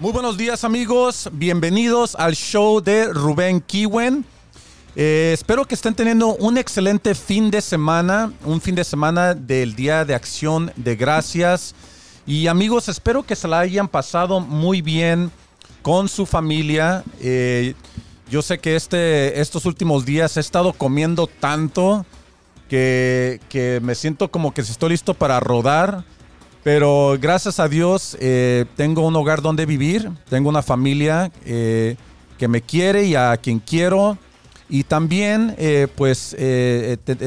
Muy buenos días amigos, bienvenidos al show de Rubén Kiwen. Eh, espero que estén teniendo un excelente fin de semana, un fin de semana del Día de Acción de Gracias. Y amigos, espero que se la hayan pasado muy bien con su familia. Eh, yo sé que este, estos últimos días he estado comiendo tanto que, que me siento como que estoy listo para rodar. Pero gracias a Dios eh, tengo un hogar donde vivir, tengo una familia eh, que me quiere y a quien quiero. Y también, eh, pues,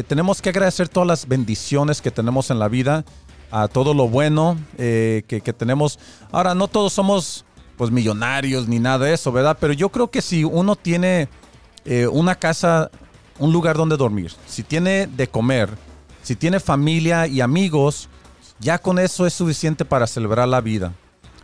tenemos que agradecer todas las bendiciones que tenemos en la vida, a todo lo bueno que, que, tenemos. Ahora, no todos somos, pues, millonarios ni nada de eso, ¿verdad? Pero yo creo que si uno tiene una casa, un lugar donde dormir, si tiene de comer, si tiene familia y amigos, ya con eso es suficiente para celebrar la vida.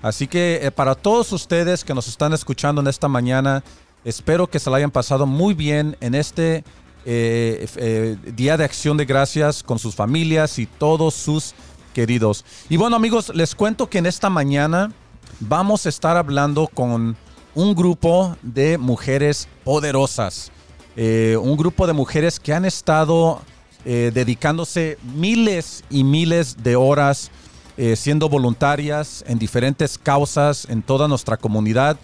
Así que eh, para todos ustedes que nos están escuchando en esta mañana, espero que se la hayan pasado muy bien en este eh, eh, Día de Acción de Gracias con sus familias y todos sus queridos. Y bueno amigos, les cuento que en esta mañana vamos a estar hablando con un grupo de mujeres poderosas. un grupo de mujeres que han estado eh, dedicándose miles y miles de horas eh, siendo voluntarias en diferentes causas en toda nuestra comunidad.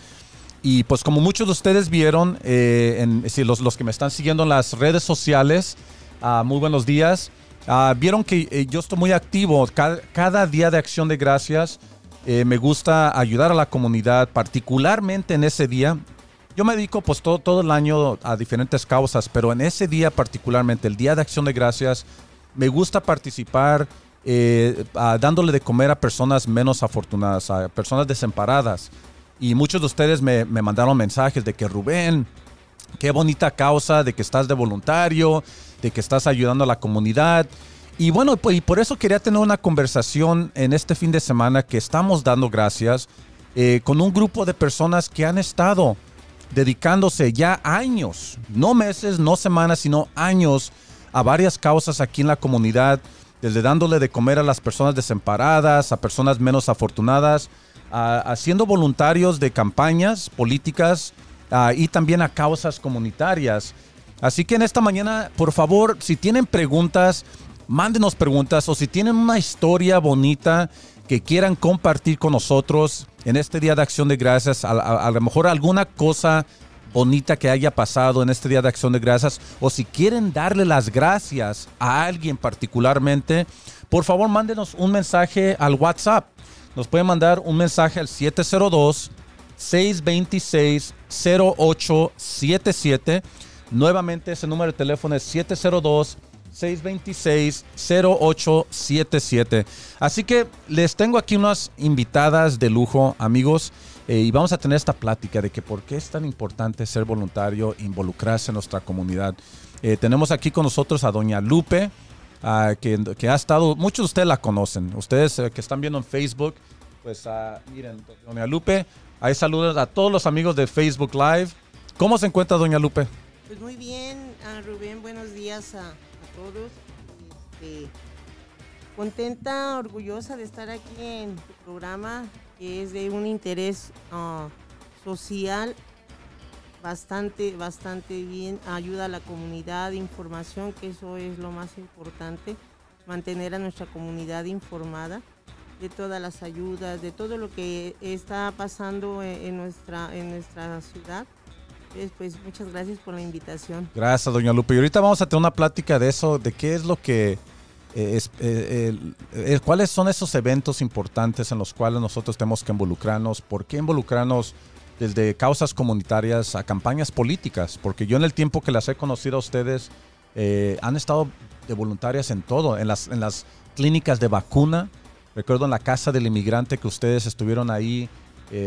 Y pues como muchos de ustedes vieron, eh, en, los, los, que me están siguiendo en las redes sociales, ah, muy buenos días, ah, vieron que yo estoy muy activo cada, día de acción de gracias. me gusta ayudar a la comunidad, particularmente en ese día. Yo me dedico pues todo, todo el año a diferentes causas, pero en ese día particularmente, el Día de Acción de Gracias, me gusta participar eh, dándole de comer a personas menos afortunadas, a personas desamparadas. Y muchos de ustedes me, me mandaron mensajes de que Rubén, qué bonita causa, de que estás de voluntario, de que estás ayudando a la comunidad. Y bueno, pues, y por eso quería tener una conversación en este fin de semana que estamos dando gracias eh, con un grupo de personas que han estado dedicándose ya años, no meses, no semanas, sino años a varias causas aquí en la comunidad, desde dándole de comer a las personas desamparadas, a personas menos afortunadas, haciendo voluntarios de campañas políticas y también a causas comunitarias. Así que en esta mañana, por favor, si tienen preguntas, mándenos preguntas o si tienen una historia bonita que quieran compartir con nosotros en este Día de Acción de Gracias, a, lo mejor alguna cosa bonita que haya pasado en este Día de Acción de Gracias, o si quieren darle las gracias a alguien particularmente, por favor mándenos un mensaje al WhatsApp. Nos pueden mandar un mensaje al 702 626 0877. Nuevamente ese número de teléfono es 702 626-0877. Así que les tengo aquí unas invitadas de lujo, amigos, eh, y vamos a tener esta plática de que por qué es tan importante ser voluntario, involucrarse en nuestra comunidad. Eh, tenemos aquí con nosotros a doña Lupe, que, que, ha estado, muchos de ustedes la conocen, ustedes eh, que están viendo en Facebook, pues ah, miren, doña Lupe, ahí saludos a todos los amigos de Facebook Live. ¿Cómo se encuentra doña Lupe? Pues muy bien, ah, Rubén, buenos días a todos. Este, contenta, orgullosa de estar aquí en tu programa, que es de un interés ah, social bastante, bastante bien, ayuda a la comunidad, información, que eso es lo más importante, mantener a nuestra comunidad informada de todas las ayudas, de todo lo que está pasando en nuestra, en nuestra ciudad pues muchas gracias por la invitación. Gracias, doña Lupe. Y ahorita vamos a tener una plática de eso, de qué es lo que... Eh, eh, ¿Cuáles son esos eventos importantes en los cuales nosotros tenemos que involucrarnos? ¿Por qué involucrarnos desde causas comunitarias a campañas políticas? Porque yo en el tiempo que las he conocido a ustedes, eh, han estado de voluntarias en todo, en las, en las clínicas de vacuna. Recuerdo en la casa del inmigrante que ustedes estuvieron ahí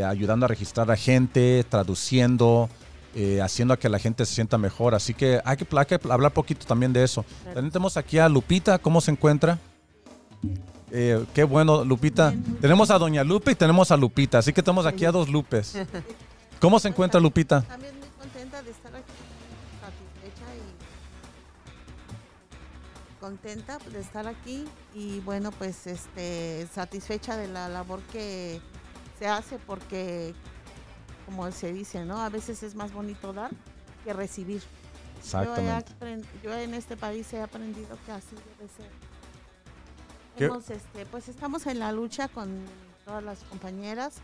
ayudando a registrar a gente, traduciendo, eh, haciendo a que la gente se sienta mejor. Así que hay que, hablar poquito también de eso. También tenemos aquí a Lupita, ¿cómo se encuentra? Eh, qué bueno, Lupita. Tenemos a Doña Lupe y tenemos a Lupita, así que tenemos aquí a dos Lupes. ¿Cómo se encuentra Lupita? También muy contenta de estar aquí, satisfecha y contenta de estar aquí y bueno, pues este satisfecha de la labor que se hace porque, como se dice, ¿no? A veces es más bonito dar que recibir. Exactamente. Yo, en este país he aprendido que así debe ser. este, pues estamos en la lucha con todas las compañeras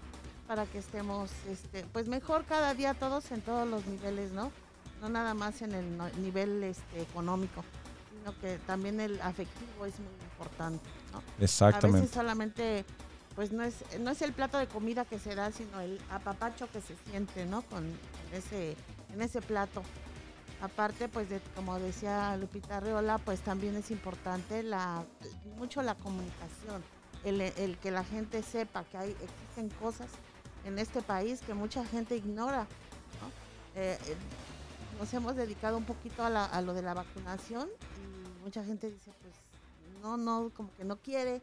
para que estemos este, pues mejor cada día todos en todos los niveles, ¿no? No nada más en el nivel este, económico, sino que también el afectivo es muy importante, ¿no? Exactamente. A veces solamente pues no es no es el plato de comida que se da, sino el apapacho que se siente, ¿no? Con ese en ese plato. Aparte, pues de, como decía Lupita Reola, pues también es importante la mucho la comunicación, el, que la gente sepa que hay existen cosas en este país que mucha gente ignora. Eh, eh, nos hemos dedicado un poquito a, lo de la vacunación y mucha gente dice, pues no, no, como que no quiere.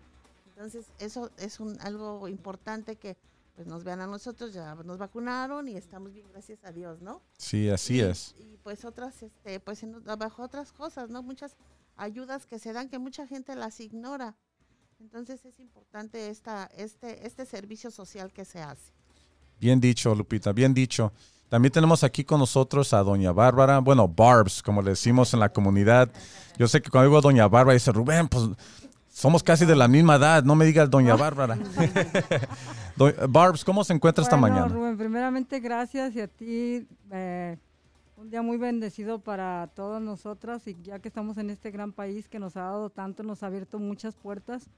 Entonces eso es un, algo importante que pues nos vean a nosotros, ya nos vacunaron y estamos bien, gracias a Dios, ¿no? Sí, así es. Y pues otras, este, pues bajo otras cosas, ¿no? Muchas ayudas que se dan que mucha gente las ignora. Entonces es importante esta, este, este servicio social que se hace. Bien dicho, Lupita, bien dicho. También tenemos aquí con nosotros a doña Bárbara, bueno, Barbs, como le decimos en la comunidad. Yo sé que cuando digo doña Bárbara, dice Rubén, pues somos casi de la misma edad, no me digas doña Bárbara. Barbs, ¿cómo se encuentra esta mañana? Rubén, primeramente gracias y a ti. Eh, un día muy bendecido para todas nosotras y ya que estamos en este gran país que nos ha dado tanto, nos ha abierto muchas puertas.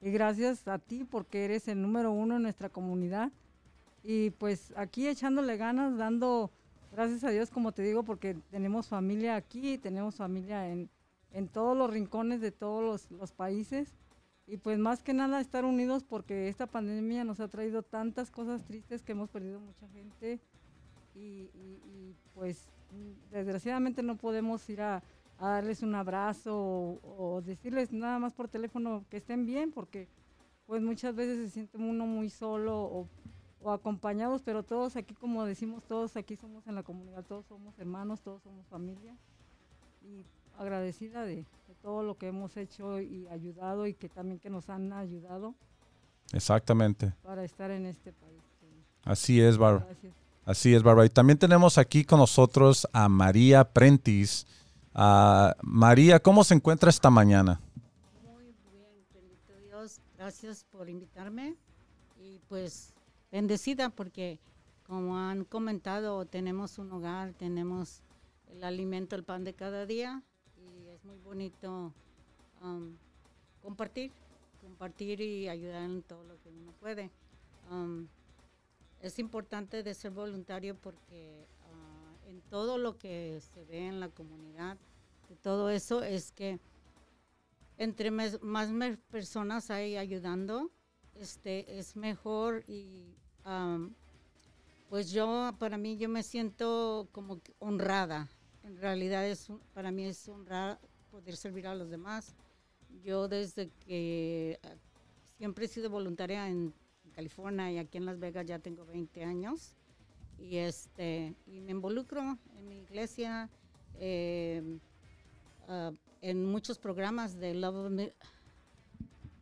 Y gracias a ti porque eres el número uno en nuestra comunidad y pues aquí echándole ganas, dando gracias a Dios, como te digo, porque tenemos familia aquí, tenemos familia en, en todos los rincones de todos los, los, países. Y pues más que nada estar unidos porque esta pandemia nos ha traído tantas cosas tristes que hemos perdido mucha gente. Y, y, pues desgraciadamente no podemos ir a, a darles un abrazo o, o, decirles nada más por teléfono que estén bien porque pues muchas veces se siente uno muy solo o o acompañados, pero todos aquí, como decimos, todos aquí somos en la comunidad, todos somos hermanos, todos somos familia. Y agradecida de, todo lo que hemos hecho y ayudado y que también que nos han ayudado. Exactamente. Para estar en este país. Así es, Bárbara. Así es, Bárbara. Y también tenemos aquí con nosotros a María Prentis. Uh, María, ¿cómo se encuentra esta mañana? Muy bien, bendito Dios. Gracias por invitarme. Y pues bendecida porque como han comentado, tenemos un hogar, tenemos el alimento, el pan de cada día muy bonito um, compartir, compartir y ayudar en todo lo que uno puede. Um, es importante de ser voluntario porque uh, en todo lo que se ve en la comunidad, de todo eso es que entre más, personas hay ayudando, este, es mejor y pues yo, para mí, yo me siento como honrada. En realidad, es, para mí es honrar poder servir a los demás. Yo desde que ah, siempre he sido voluntaria en, California y aquí en Las Vegas ya tengo 20 años. Y, este, y me involucro en mi iglesia, ah, en muchos programas de Love of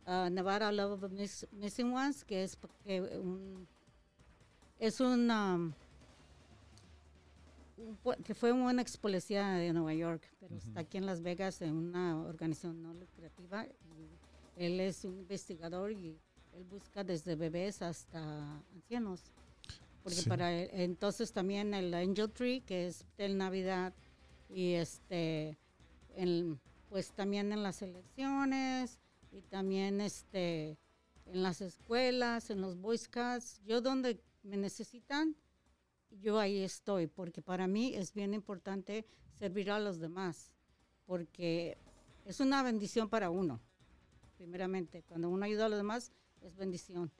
uh, Nevada Love of Missing Ones, que es un es una que fue una ex policía de Nueva York, pero está aquí en Las Vegas en una organización no lucrativa. él es un investigador y él busca desde bebés hasta ancianos. Porque para él, entonces también el Angel Tree, que es del Navidad, y este, pues también en las elecciones y también este, en las escuelas, en los Boy Scouts. Yo donde me necesitan, yo ahí estoy, porque para mí es bien importante servir a los demás, porque es una bendición para uno, primeramente. Cuando uno ayuda a los demás, es bendición.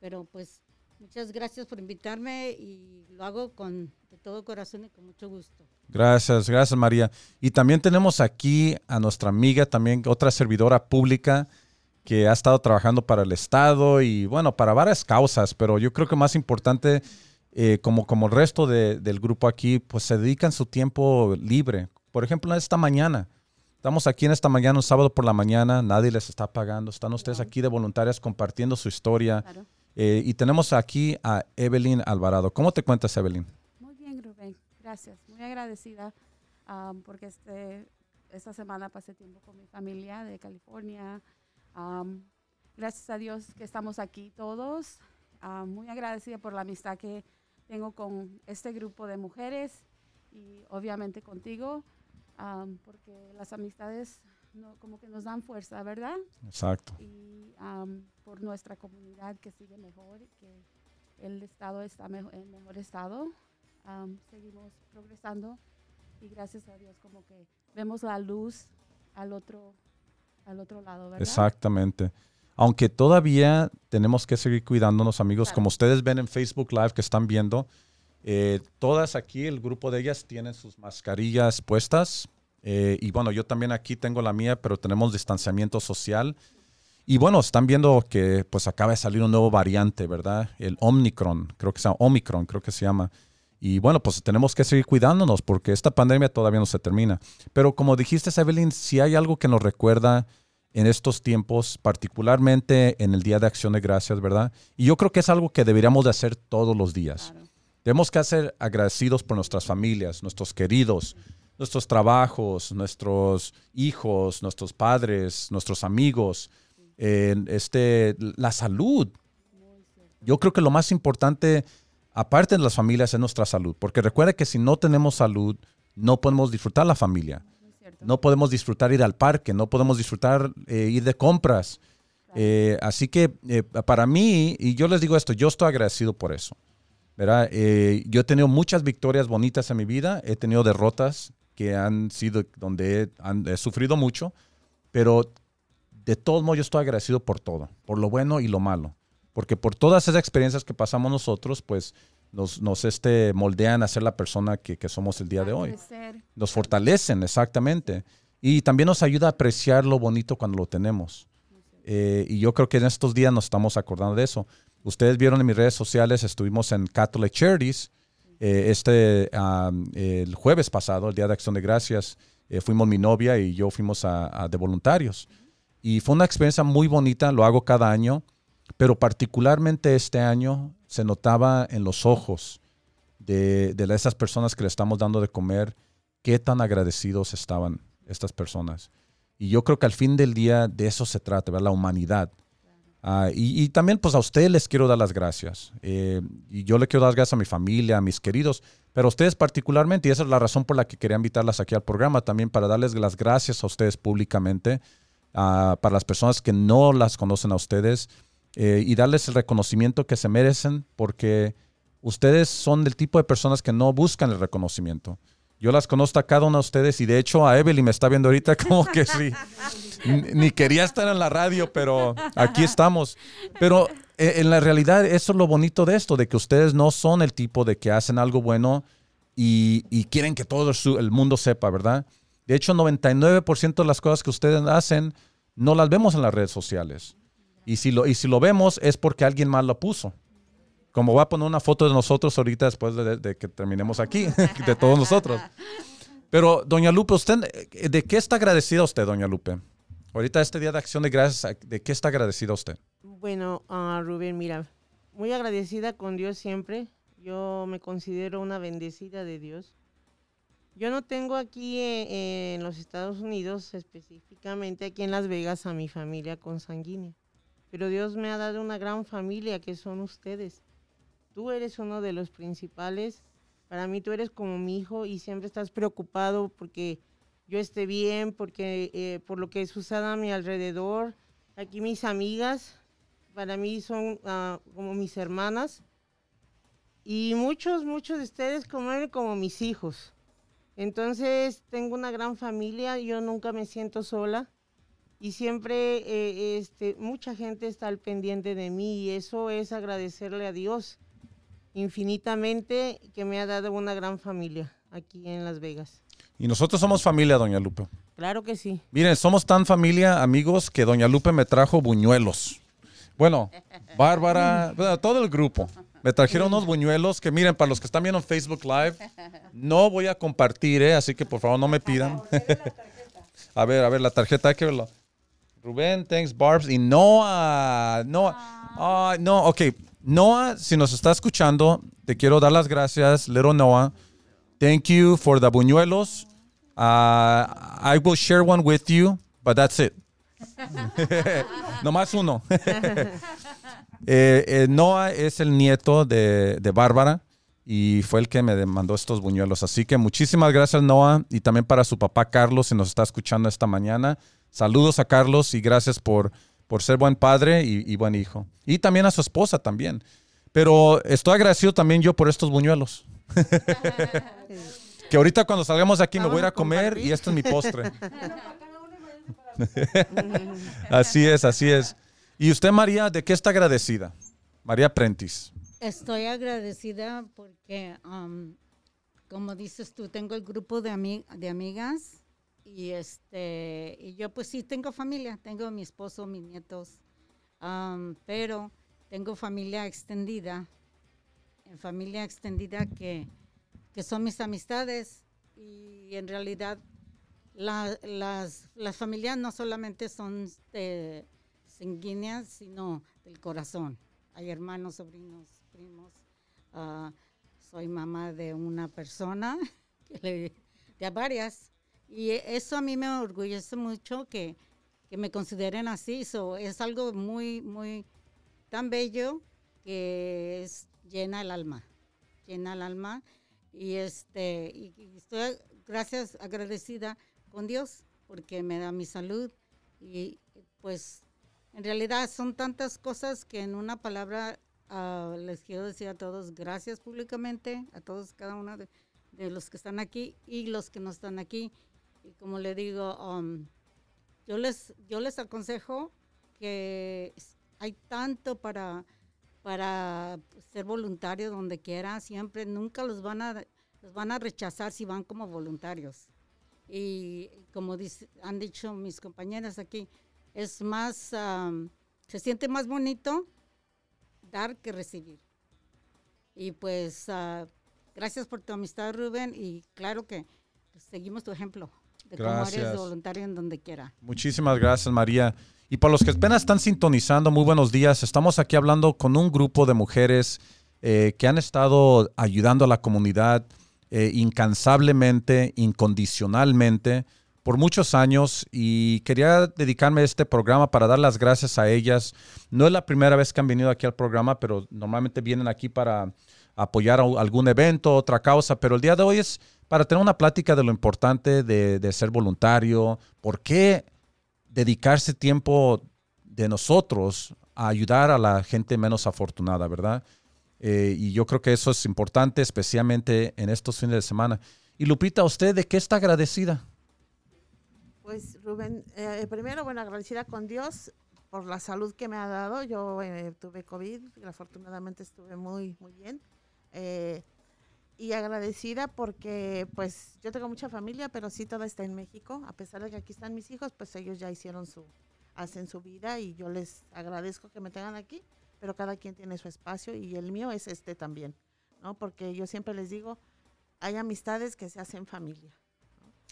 Pero pues muchas gracias por invitarme y lo hago con de todo corazón y con mucho gusto. Gracias, gracias María. Y también tenemos aquí a nuestra amiga, también otra servidora pública, que ha estado trabajando para el Estado y bueno, para varias causas, pero yo creo que más importante, eh, como, como el resto del grupo aquí, pues se dedican su tiempo libre. Por ejemplo, esta mañana, estamos aquí en esta mañana, un sábado por la mañana, nadie les está pagando, están ustedes aquí de voluntarias compartiendo su historia. Eh, y tenemos aquí a Evelyn Alvarado. ¿Cómo te cuentas, Evelyn? Muy bien, Rubén. Gracias. Muy agradecida um, porque este, esta semana pasé tiempo con mi familia de California. Um, gracias a Dios que estamos aquí todos. Um, muy agradecida por la amistad que tengo con este grupo de mujeres y obviamente contigo, um, porque las amistades no, como que nos dan fuerza, ¿verdad? Exacto. Y um, por nuestra comunidad que sigue mejor, que el estado está mejo- en mejor estado, um, seguimos progresando y gracias a Dios como que vemos la luz al otro, al otro lado, ¿verdad? Exactamente. Aunque todavía tenemos que seguir cuidándonos, amigos, como ustedes ven en Facebook Live que están viendo, eh, todas aquí, el grupo de ellas tienen sus mascarillas puestas. eh, y bueno, yo también aquí tengo la mía, pero tenemos distanciamiento social. Y bueno, están viendo que pues acaba de salir un nuevo variante, ¿verdad? El Omicron, creo que se llama Omicron, creo que se llama. Y bueno, pues tenemos que seguir cuidándonos porque esta pandemia todavía no se termina. Pero como dijiste, Evelyn, si hay algo que nos recuerda en estos tiempos, particularmente en el Día de Acción de Gracias, ¿verdad? Y yo creo que es algo que deberíamos de hacer todos los días. Claro. Tenemos que ser agradecidos por nuestras familias, nuestros queridos, nuestros trabajos, nuestros hijos, nuestros padres, nuestros amigos, eh, este, la salud. Yo creo que lo más importante, aparte de las familias, es nuestra salud. Porque recuerda que si no tenemos salud, no podemos disfrutar la familia. Cierto. No podemos disfrutar ir al parque, no podemos disfrutar eh, ir de compras. Eh, así que eh, para mí, y yo les digo esto, yo estoy agradecido por eso. ¿verdad? Yo he tenido muchas victorias bonitas en mi vida, he tenido derrotas que han sido donde he, han- he sufrido mucho, pero de todos modos yo estoy agradecido por todo, por lo bueno y lo malo. Porque por todas esas experiencias que pasamos nosotros, pues nos, nos este, moldean a ser la persona que, que somos el día de hoy. Nos fortalecen, exactamente. Y también nos ayuda a apreciar lo bonito cuando lo tenemos. Eh, y yo creo que en estos días nos estamos acordando de eso. Ustedes vieron en mis redes sociales, estuvimos en Catholic Charities eh, este, um, el jueves pasado, el Día de Acción de Gracias. eh, fuimos mi novia y yo fuimos a, a de voluntarios. Y fue una experiencia muy bonita, lo hago cada año, pero particularmente este año se notaba en los ojos de, de esas personas que le estamos dando de comer, qué tan agradecidos estaban estas personas. Y yo creo que al fin del día de eso se trata, ¿verdad? la humanidad. Ah, y, y también pues a ustedes les quiero dar las gracias. Eh, y yo le quiero dar las gracias a mi familia, a mis queridos, pero a ustedes particularmente, y esa es la razón por la que quería invitarlas aquí al programa, también para darles las gracias a ustedes públicamente, ah, para las personas que no las conocen a ustedes, eh, y darles el reconocimiento que se merecen, porque ustedes son del tipo de personas que no buscan el reconocimiento. Yo las conozco a cada uno de ustedes y de hecho a Evelyn me está viendo ahorita como que sí. Ni quería estar en la radio, pero aquí estamos. Pero eh, en la realidad eso es lo bonito de esto, de que ustedes no son el tipo de que hacen algo bueno y, y quieren que todo el mundo sepa, ¿verdad? De hecho, 99% de las cosas que ustedes hacen no las vemos en las redes sociales. Y si lo, y si lo vemos es porque alguien más lo puso. Como voy a poner una foto de nosotros ahorita después de, que terminemos aquí, de todos nosotros. Pero, doña Lupe, ¿usted eh, de qué está agradecida usted, doña Lupe? Ahorita este Día de Acción de Gracias, ¿de qué está agradecida usted? Bueno, ah, Rubén, mira, muy agradecida con Dios siempre. Yo me considero una bendecida de Dios. Yo no tengo aquí eh, en los Estados Unidos, específicamente aquí en Las Vegas, a mi familia consanguínea. Pero Dios me ha dado una gran familia que son ustedes. Tú eres uno de los principales. Para mí tú eres como mi hijo y siempre estás preocupado porque yo esté bien, porque eh, por lo que suceda a mi alrededor. Aquí mis amigas, para mí son ah, como mis hermanas. Y muchos, muchos de ustedes como, como mis hijos. Entonces tengo una gran familia, yo nunca me siento sola y siempre eh, este, mucha gente está al pendiente de mí y eso es agradecerle a Dios infinitamente que me ha dado una gran familia aquí en Las Vegas. Y nosotros somos familia, doña Lupe. Claro que sí. Miren, somos tan familia, amigos, que doña Lupe me trajo buñuelos. Bueno, Bárbara, todo el grupo. Me trajeron unos buñuelos que miren, para los que están viendo en Facebook Live, no voy a compartir, ¿eh? así que por favor no me pidan. a ver, a ver, la tarjeta hay que verlo. Rubén, thanks, Barbs. Y Noah, Noah. Ay, no, ok. Noah, si nos está escuchando, te quiero dar las gracias, little Noah. Thank you for the buñuelos. Uh, I will share one with you, but that's it. Nomás uno. Eh, eh, Noah es el nieto de, de Bárbara y fue el que me mandó estos buñuelos. Así que muchísimas gracias, Noah, y también para su papá Carlos, si nos está escuchando esta mañana. Saludos a Carlos y gracias por, por ser buen padre y, y buen hijo. Y también a su esposa también. Pero estoy agradecido también yo por estos buñuelos. que ahorita cuando salgamos de aquí me voy a ir a comer y esto es mi postre. así es, así es. ¿Y usted, María, de qué está agradecida? María Prentice. Estoy agradecida porque, um, como dices tú, tengo el grupo de, ami- de amigas y este y yo pues sí tengo familia, tengo mi esposo, mis nietos, pero tengo familia extendida, en familia extendida que, que son mis amistades y en realidad la- las, las familias no solamente son de sanguíneas, sino del corazón. Hay hermanos, sobrinos, primos. ah, soy mamá de una persona, de varias. Y eso a mí me orgullece mucho que, que me consideren así. So, es algo muy, muy tan bello que es, llena el alma. Llena el alma. Y, este, y, estoy, gracias, agradecida con Dios porque me da mi salud. Y pues en realidad son tantas cosas que en una palabra ah, les quiero decir a todos gracias públicamente, a todos, cada uno de los que están aquí y los que no están aquí. Y como le digo, um, yo, les, yo les aconsejo que hay tanto para, para ser voluntario donde quiera, siempre, nunca los van a, los van a rechazar si van como voluntarios. Y como han dicho mis compañeras aquí, es más, am, se siente más bonito dar que recibir. Y pues, ah, gracias por tu amistad, Rubén, y claro que pues, seguimos tu ejemplo de cómo Gracias. eres voluntario en donde quiera. Muchísimas gracias, María. Y para los que apenas están sintonizando, muy buenos días. Estamos aquí hablando con un grupo de mujeres eh, que han estado ayudando a la comunidad eh, incansablemente, incondicionalmente, por muchos años. Y quería dedicarme a este programa para dar las gracias a ellas. No es la primera vez que han venido aquí al programa, pero normalmente vienen aquí para apoyar algún evento, otra causa. Pero el día de hoy es para tener una plática de lo importante de, de ser voluntario. ¿Por qué? dedicarse tiempo de nosotros a ayudar a la gente menos afortunada, ¿verdad? Eh, y yo creo que eso es importante, especialmente en estos fines de semana. Y Lupita, ¿usted de qué está agradecida? Pues Rubén, eh, primero, bueno, agradecida con Dios por la salud que me ha dado. Yo eh, tuve COVID, afortunadamente estuve muy, muy bien. Eh, y agradecida porque pues yo tengo mucha familia, pero sí toda está en México. A pesar de que aquí están mis hijos, pues ellos ya hicieron su, hacen su vida y yo les agradezco que me tengan aquí, pero cada quien tiene su espacio y el mío es este también, ¿no? Porque yo siempre les digo, hay amistades que se hacen familia.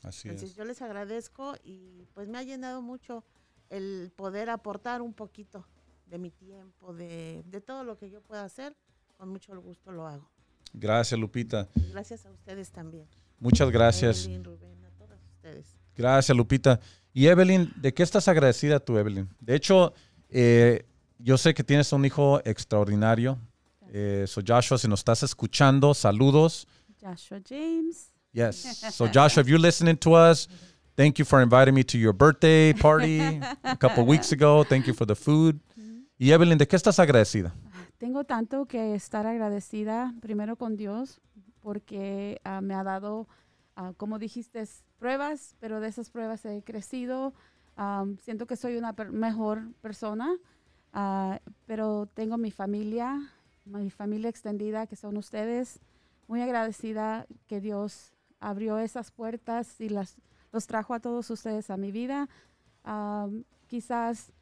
Así Entonces yo les agradezco y pues me ha llenado mucho el poder aportar un poquito de mi tiempo, de, de todo lo que yo pueda hacer, con mucho gusto lo hago. Gracias, Lupita. Y gracias a ustedes también. Muchas gracias. Evelyn, Rubén, a todos ustedes. Gracias, Lupita. Y Evelyn, ¿de qué estás agradecida tú, Evelyn? De hecho, eh, yo sé que tienes un hijo extraordinario. Eh, so Joshua, si nos estás escuchando, saludos. Joshua James. Yes. So Joshua, if you're listening to us, thank you for inviting me to your birthday party a couple weeks ago. Thank you for the food. Y Evelyn, ¿de qué estás agradecida? Tengo tanto que estar agradecida primero con Dios porque ah, me ha dado, ah, como dijiste, pruebas, pero de esas pruebas he crecido. Am, siento que soy una per- mejor persona, ah, pero tengo mi familia, mi familia extendida, que son ustedes. Muy agradecida que Dios abrió esas puertas y las, los trajo a todos ustedes a mi vida. Am, quizás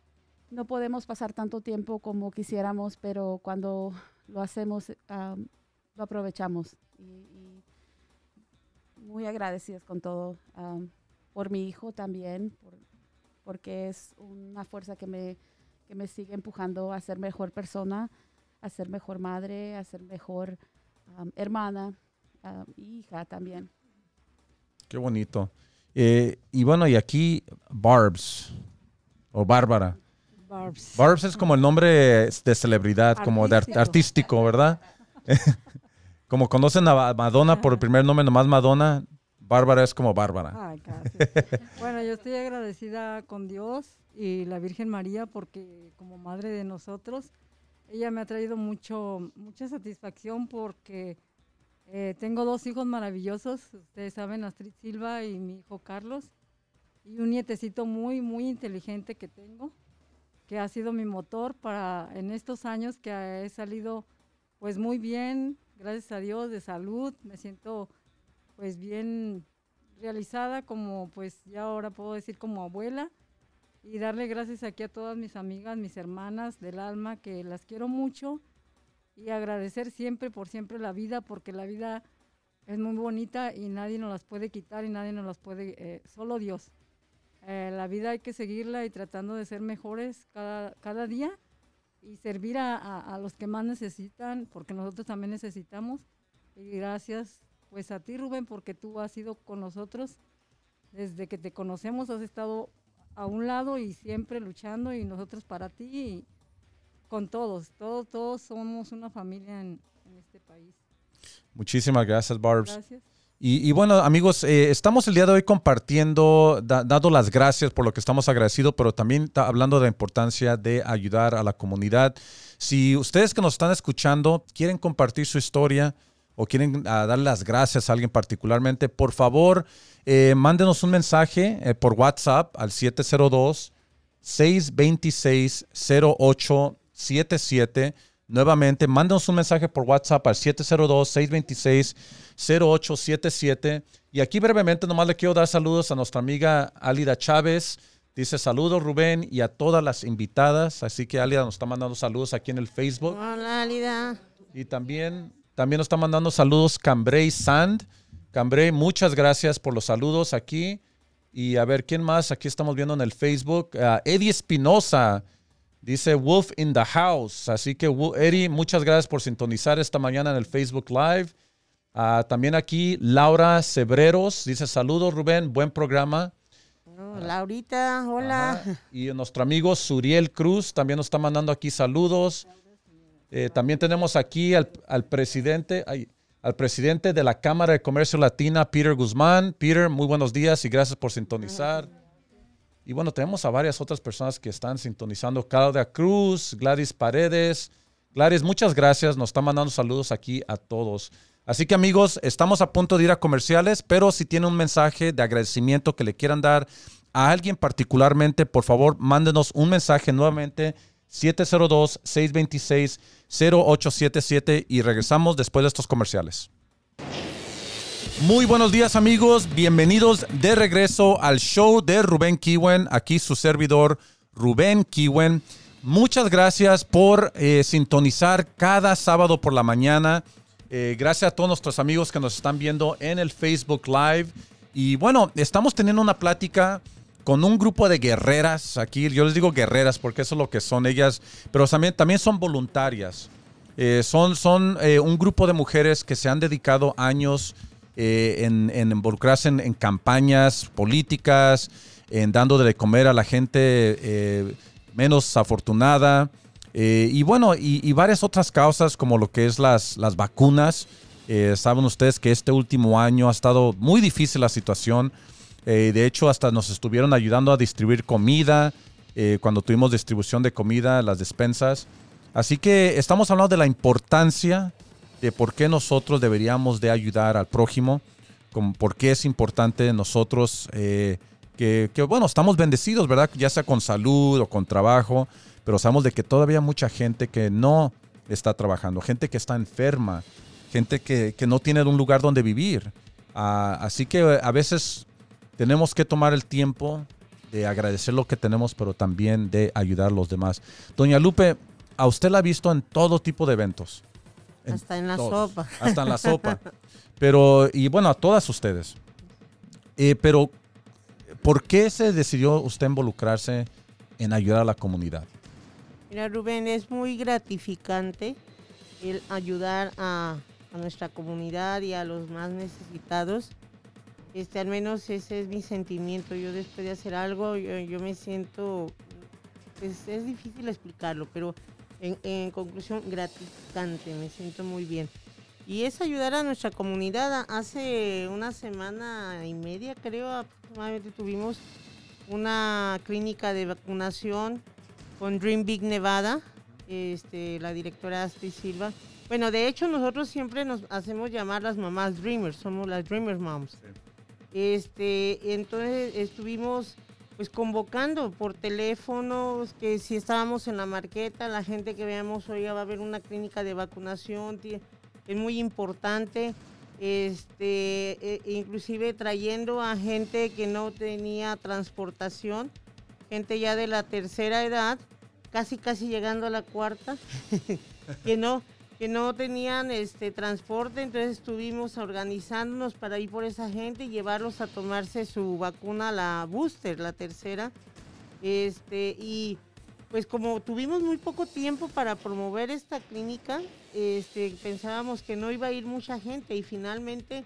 no podemos pasar tanto tiempo como quisiéramos, pero cuando lo hacemos, am, lo aprovechamos. Y, y muy agradecidas con todo, por mi hijo también, por- porque es una fuerza que me, que me sigue empujando a ser mejor persona. a ser mejor madre, a ser mejor um, hermana, um, hija también. Qué bonito. Eh, y bueno, y aquí Barbs o Bárbara. Barbs. Barbs es como el nombre de celebridad, como de art- Artístico. artístico, ¿verdad? como conocen a Madonna por el primer nombre, nomás Madonna, Bárbara es como Bárbara. Ay, gracias. bueno, yo estoy agradecida con Dios y la Virgen María porque como madre de nosotros, ella me ha traído mucho, mucha satisfacción porque eh, tengo dos hijos maravillosos, ustedes saben, Astrid Silva y mi hijo Carlos, y un nietecito muy, muy inteligente que tengo, que ha sido mi motor para en estos años que he salido pues muy bien, gracias a Dios, de salud, me siento pues bien realizada como pues ya ahora puedo decir como abuela y darle gracias aquí a todas mis amigas, mis hermanas del alma que las quiero mucho y agradecer siempre por siempre la vida porque la vida es muy bonita y nadie nos las puede quitar y nadie nos las puede, eh, solo Dios. Eh, la vida hay que seguirla y tratando de ser mejores cada, cada día y servir a, a- a los que más necesitan porque nosotros también necesitamos. Y gracias pues a ti Rubén porque tú has sido con nosotros desde que te conocemos, has estado a un lado y siempre luchando y nosotros para ti y con todos, todos, todos somos una familia en, en este país. Muchísimas gracias, Barbs. Gracias. Y, bueno, amigos, eh, estamos el día de hoy compartiendo, da- dando las gracias por lo que estamos agradecidos, pero también hablando de la importancia de ayudar a la comunidad. Si ustedes que nos están escuchando quieren compartir su historia o quieren ah, darle las gracias a alguien particularmente, por favor, eh, mándenos un mensaje eh, por WhatsApp al 702 626 0877 Nuevamente, mándanos un mensaje por WhatsApp al 702-626-0877. Y aquí brevemente nomás le quiero dar saludos a nuestra amiga Alida Chávez. Dice saludos Rubén y a todas las invitadas. Así que Alida nos está mandando saludos aquí en el Facebook. Hola, Lida. Y también, también nos está mandando saludos Cambray Sand. Cambray, muchas gracias por los saludos aquí. Y a ver, ¿quién más? Aquí estamos viendo en el Facebook. Eddie Espinosa dice Wolf in the House. Así que, Eddie, muchas gracias por sintonizar esta mañana en el Facebook Live. Ah, también aquí Laura Cebreros dice saludos Rubén, buen programa. Oh, Laurita, hola. Ajá. Y nuestro amigo Suriel Cruz también nos está mandando aquí saludos. Eh, también tenemos aquí al, al presidente, ay, al presidente de la Cámara de Comercio Latina, Peter Guzmán. Peter, muy buenos días y gracias por sintonizar. Y bueno, tenemos a varias otras personas que están sintonizando. Claudia Cruz, Gladys Paredes. Gladys, muchas gracias. Nos están mandando saludos aquí a todos. Así que amigos, estamos a punto de ir a comerciales, pero si tienen un mensaje de agradecimiento que le quieran dar a alguien particularmente, por favor, mándenos un mensaje nuevamente 702-626-0877 y regresamos después de estos comerciales. Muy buenos días amigos, bienvenidos de regreso al show de Rubén Kiwen, aquí su servidor Rubén Kiwen. Muchas gracias por eh, sintonizar cada sábado por la mañana. Eh, gracias a todos nuestros amigos que nos están viendo en el Facebook Live. Y bueno, estamos teniendo una plática con un grupo de guerreras aquí. Yo les digo guerreras porque eso es lo que son ellas, pero también, también son voluntarias. Eh, son son un grupo de mujeres que se han dedicado años eh, en, en involucrarse en, campañas políticas, en dando de comer a la gente eh, menos afortunada. eh, y bueno, y, y varias otras causas como lo que es las, las vacunas. Saben ustedes que este último año ha estado muy difícil la situación. De hecho, hasta nos estuvieron ayudando a distribuir comida cuando tuvimos distribución de comida, las despensas. Así que estamos hablando de la importancia de por qué nosotros deberíamos de ayudar al prójimo, como por qué es importante nosotros eh, que, bueno, estamos bendecidos, ¿verdad? Ya sea con salud o con trabajo, pero sabemos de que todavía mucha gente que no está trabajando, gente que está enferma, gente que, que no tiene un lugar donde vivir. Ah, así que eh, a veces tenemos que tomar el tiempo de agradecer lo que tenemos, pero también de ayudar a los demás. Doña Lupe, a usted la ha visto en todo tipo de eventos. Hasta en la sopa. Hasta en la sopa. Pero, y bueno, a todas ustedes. Eh, pero, ¿por qué se decidió usted involucrarse en ayudar a la comunidad? Mira, Rubén, es muy gratificante el ayudar a, a nuestra comunidad y a los más necesitados. Este, al menos ese es mi sentimiento. Yo después de hacer algo, yo, yo me siento, pues es difícil explicarlo, pero en, en conclusión, gratificante, me siento muy bien. Y es ayudar a nuestra comunidad. Hace una semana y media, creo, aproximadamente tuvimos una clínica de vacunación con Dream Big Nevada, este, la directora Astrid Silva. Bueno, de hecho nosotros siempre nos hacemos llamar las mamás Dreamers, somos las Dreamers Moms. Este, entonces estuvimos pues convocando por teléfono que si estábamos en la marqueta, la gente que veamos hoy va a haber una clínica de vacunación, es muy importante. Este, e, inclusive trayendo a gente que no tenía transportación, gente ya de la tercera edad, casi casi llegando a la cuarta, que no, que no tenían este transporte, entonces estuvimos organizándonos para ir por esa gente y llevarlos a tomarse su vacuna, la booster, la tercera. Este, y pues como tuvimos muy poco tiempo para promover esta clínica, este, pensábamos que no iba a ir mucha gente y finalmente,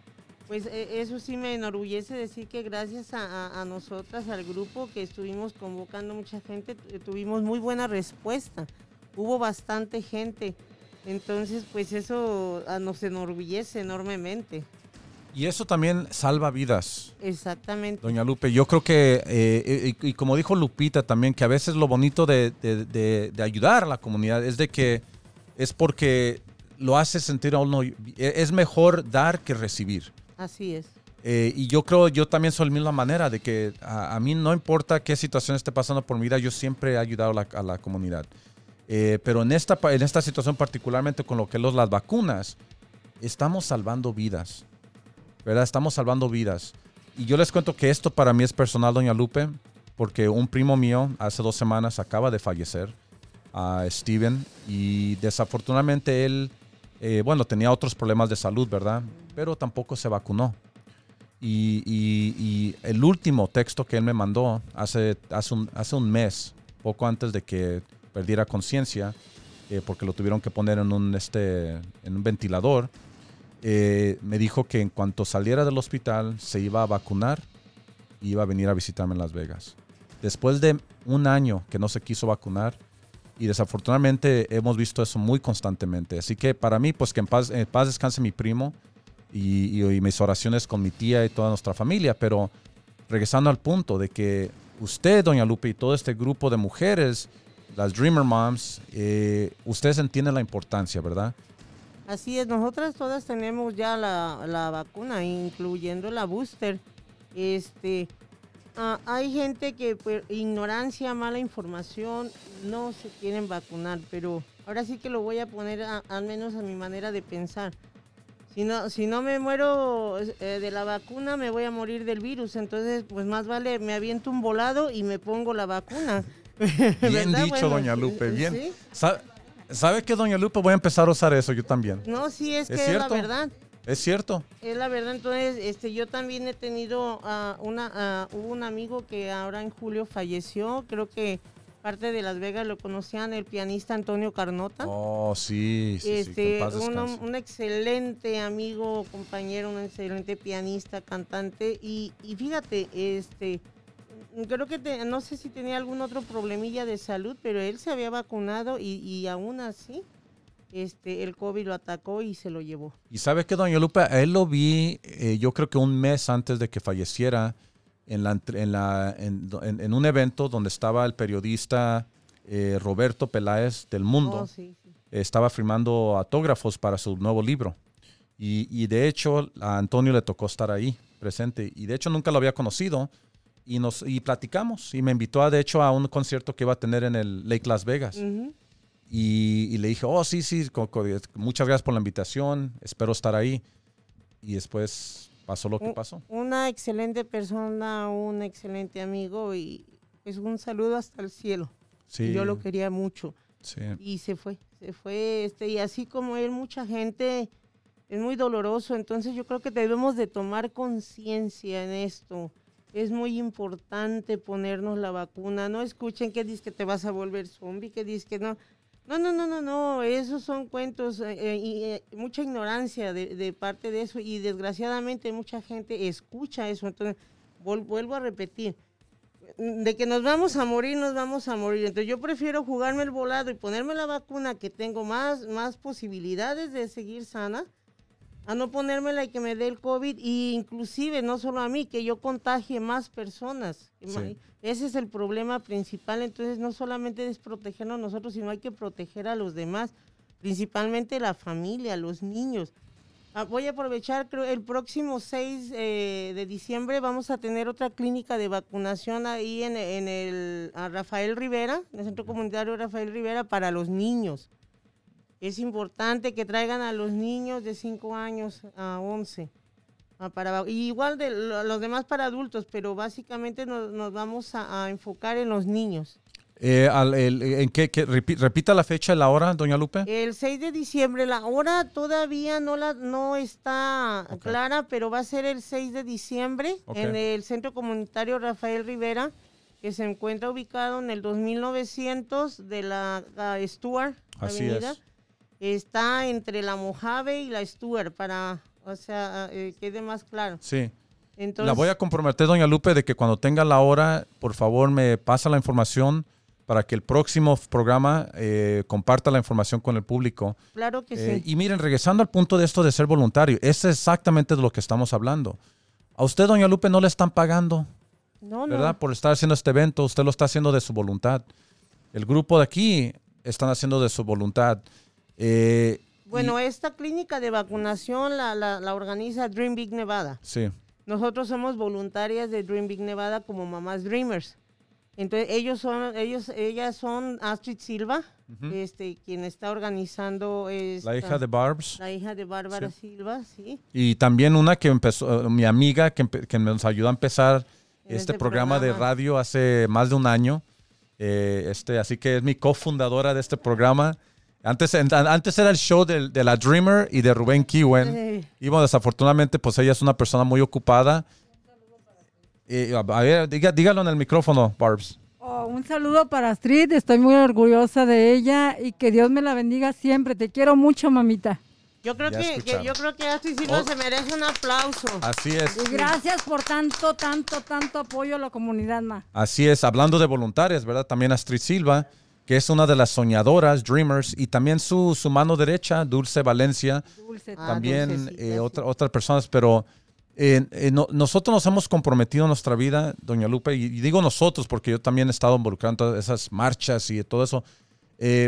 pues e, eso sí me enorgullece decir que gracias a, a nosotras, al grupo que estuvimos convocando mucha gente, tuvimos muy buena respuesta. Hubo bastante gente. Entonces, pues eso ah, nos enorgullece enormemente. Y eso también salva vidas. Exactamente. Doña Lupe, yo creo que, eh, y, y, como dijo Lupita también, que a veces lo bonito de, de, de, de, ayudar a la comunidad es de que es porque lo hace sentir a uno, es mejor dar que recibir. Así es. Eh, y yo creo, yo también soy de la misma manera, de que a, a, mí no importa qué situación esté pasando por mi vida, yo siempre he ayudado a la, a la comunidad. Eh, pero en esta, en esta situación, particularmente con lo que los, las vacunas, estamos salvando vidas. ¿verdad? Estamos salvando vidas. Y yo les cuento que esto para mí es personal, doña Lupe, porque un primo mío hace dos semanas acaba de fallecer, a Steven, y desafortunadamente él, eh, bueno, tenía otros problemas de salud, ¿verdad? Pero tampoco se vacunó. Y, y, y, el último texto que él me mandó hace, hace, un, hace un mes, poco antes de que perdiera conciencia, eh, porque lo tuvieron que poner en un, este, en un ventilador, eh, me dijo que en cuanto saliera del hospital se iba a vacunar y iba a venir a visitarme en Las Vegas. Después de un año que no se quiso vacunar y desafortunadamente hemos visto eso muy constantemente. Así que para mí, pues que en paz, en paz descanse mi primo y, y, y mis oraciones con mi tía y toda nuestra familia. Pero regresando al punto de que usted, doña Lupe, y todo este grupo de mujeres, las Dreamer Moms, eh, ustedes entienden la importancia, ¿verdad? Así es, nosotras todas tenemos ya la, la vacuna, incluyendo la booster. Este, uh, hay gente que por ignorancia, mala información, no se quieren vacunar, pero ahora sí que lo voy a poner al menos a mi manera de pensar. Si no, si no me muero eh, de la vacuna, me voy a morir del virus. Entonces, pues más vale, me aviento un volado y me pongo la vacuna. Bien dicho, bueno, doña Lupe, bien. ¿sí? ¿Sabe qué, doña Lupe? Voy a empezar a usar eso yo también. No, sí, es, ¿Es que cierto? es la verdad. Es cierto. Es la verdad, entonces, este, yo también he tenido uh, una, uh, hubo un amigo que ahora en julio falleció, creo que parte de Las Vegas lo conocían, el pianista Antonio Carnota. Oh, sí, sí, este, sí un, excelente amigo, compañero, un excelente pianista, cantante, y, y fíjate, este, creo que te, no sé si tenía algún otro problemilla de salud, pero él se había vacunado y, y aún así este, el COVID lo atacó y se lo llevó. Y sabe que, doña Lupe, a él lo vi, eh, yo creo que un mes antes de que falleciera, en, la, en, la, en, en un evento donde estaba el periodista eh, Roberto Peláez del Mundo. Oh, sí, sí. Estaba firmando autógrafos para su nuevo libro. Y, y de hecho, a Antonio le tocó estar ahí presente. Y de hecho, nunca lo había conocido y nos y platicamos y me invitó a, de hecho a un concierto que iba a tener en el Lake Las Vegas. Uh -huh. y, y, le dije, oh, sí, sí, muchas gracias por la invitación, espero estar ahí. Y después pasó lo que pasó. Una excelente persona, un excelente amigo y es un saludo hasta el cielo. Sí. Yo lo quería mucho. Sí. Y se fue, se fue, este, y así como él, mucha gente, es muy doloroso, entonces yo creo que debemos de tomar conciencia en esto es muy importante ponernos la vacuna. No escuchen que dice que te vas a volver zombie, que dice que no. No, no, no, no, no, esos son cuentos eh, eh, y eh, mucha ignorancia de, de, parte de eso y desgraciadamente mucha gente escucha eso. Entonces, vuelvo a repetir, de que nos vamos a morir, nos vamos a morir. Entonces yo prefiero jugarme el volado y ponerme la vacuna que tengo más, más posibilidades de seguir sana a no ponérmela y que me dé el COVID y inclusive no solo a mí, que yo contagie más personas. Ese es el problema principal, entonces no solamente es protegernos nosotros, sino hay que proteger a los demás, principalmente la familia, los niños. Ah, voy a aprovechar, creo, el próximo 6 eh, de diciembre vamos a tener otra clínica de vacunación ahí en, en el Rafael Rivera, en el Centro Comunitario Rafael Rivera, para los niños. Es importante que traigan a los niños de 5 años a 11. Ah, para, igual de los demás para adultos, pero básicamente nos, vamos a, enfocar en los niños. Eh, ¿En qué, repita la fecha y la hora, doña Lupe? El 6 de diciembre. La hora todavía no, la, no está clara, pero va a ser el 6 de diciembre en el Centro Comunitario Rafael Rivera, que se encuentra ubicado en el 2900 de la, Stuart Así Es está entre la Mojave y la Stuart para, o sea, eh, quede más claro. Sí. Entonces, la voy a comprometer, doña Lupe, de que cuando tenga la hora, por favor, me pasa la información para que el próximo programa eh, comparta la información con el público. Claro que eh, sí. Y miren, regresando al punto de esto de ser voluntario, es exactamente de lo que estamos hablando. A usted, doña Lupe, no le están pagando. No, ¿Verdad? Por estar haciendo este evento, usted lo está haciendo de su voluntad. El grupo de aquí están haciendo de su voluntad. Eh, bueno, esta clínica de vacunación la, la, organiza Dream Big Nevada. Sí. Nosotros somos voluntarias de Dream Big Nevada como mamás Dreamers. Entonces ellos son, ellos, ellas son Astrid Silva, este, quien está organizando la hija de Barbs, la hija de Bárbara Silva, sí. Y también una que empezó, mi amiga que, que nos ayudó a empezar este, este programa, de radio hace más de un año. Eh, este, así que es mi cofundadora de este programa. Antes, antes era el show de, de, la Dreamer y de Rubén Kiwen. Y bueno, desafortunadamente, pues ella es una persona muy ocupada. Y, a ver, dígalo en el micrófono, Barbs. Oh, un saludo para Astrid, estoy muy orgullosa de ella y que Dios me la bendiga siempre. Te quiero mucho, mamita. Yo creo que, yo creo que Astrid Silva oh. se merece un aplauso. Así es. Y gracias por tanto, tanto, tanto apoyo a la comunidad, ma. Así es, hablando de voluntarias, ¿verdad? También Astrid Silva que es una de las soñadoras, Dreamers, y también su, su mano derecha, Dulce Valencia, también ah, eh, otra, otras personas, pero eh, eh, nosotros nos hemos comprometido en nuestra vida, doña Lupe, y, digo nosotros porque yo también he estado involucrado en todas esas marchas y todo eso.